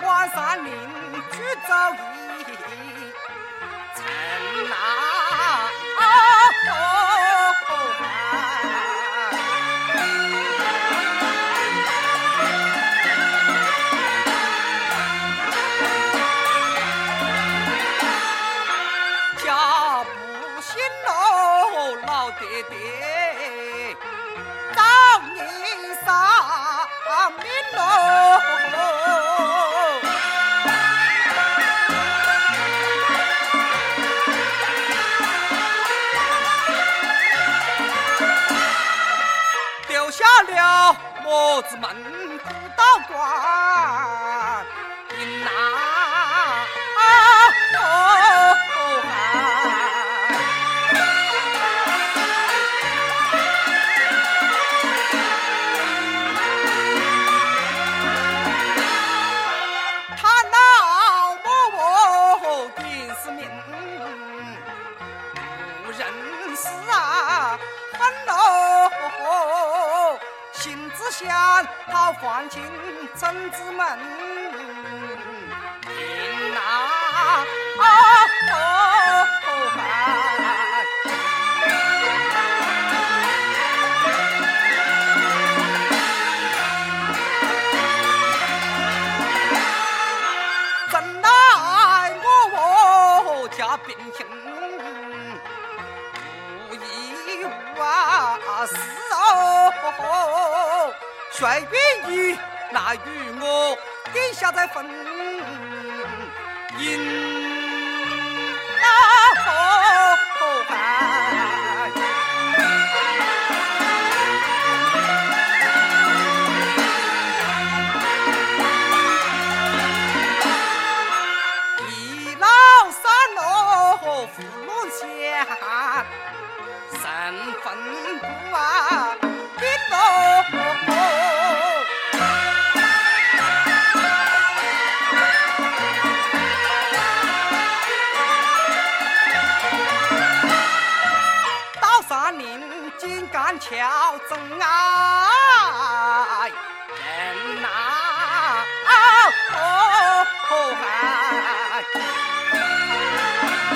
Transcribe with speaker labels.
Speaker 1: 关山岭，去走一程啊！家，老爹爹。我子门不到关，迎那后汉。他老母我定是命，不认识啊，很喽。想讨还清真子门，迎那后汉。真奈我家贫穷，无依无啊是哦，谁愿意来与我天下再分银那送爱人呐哦汉。放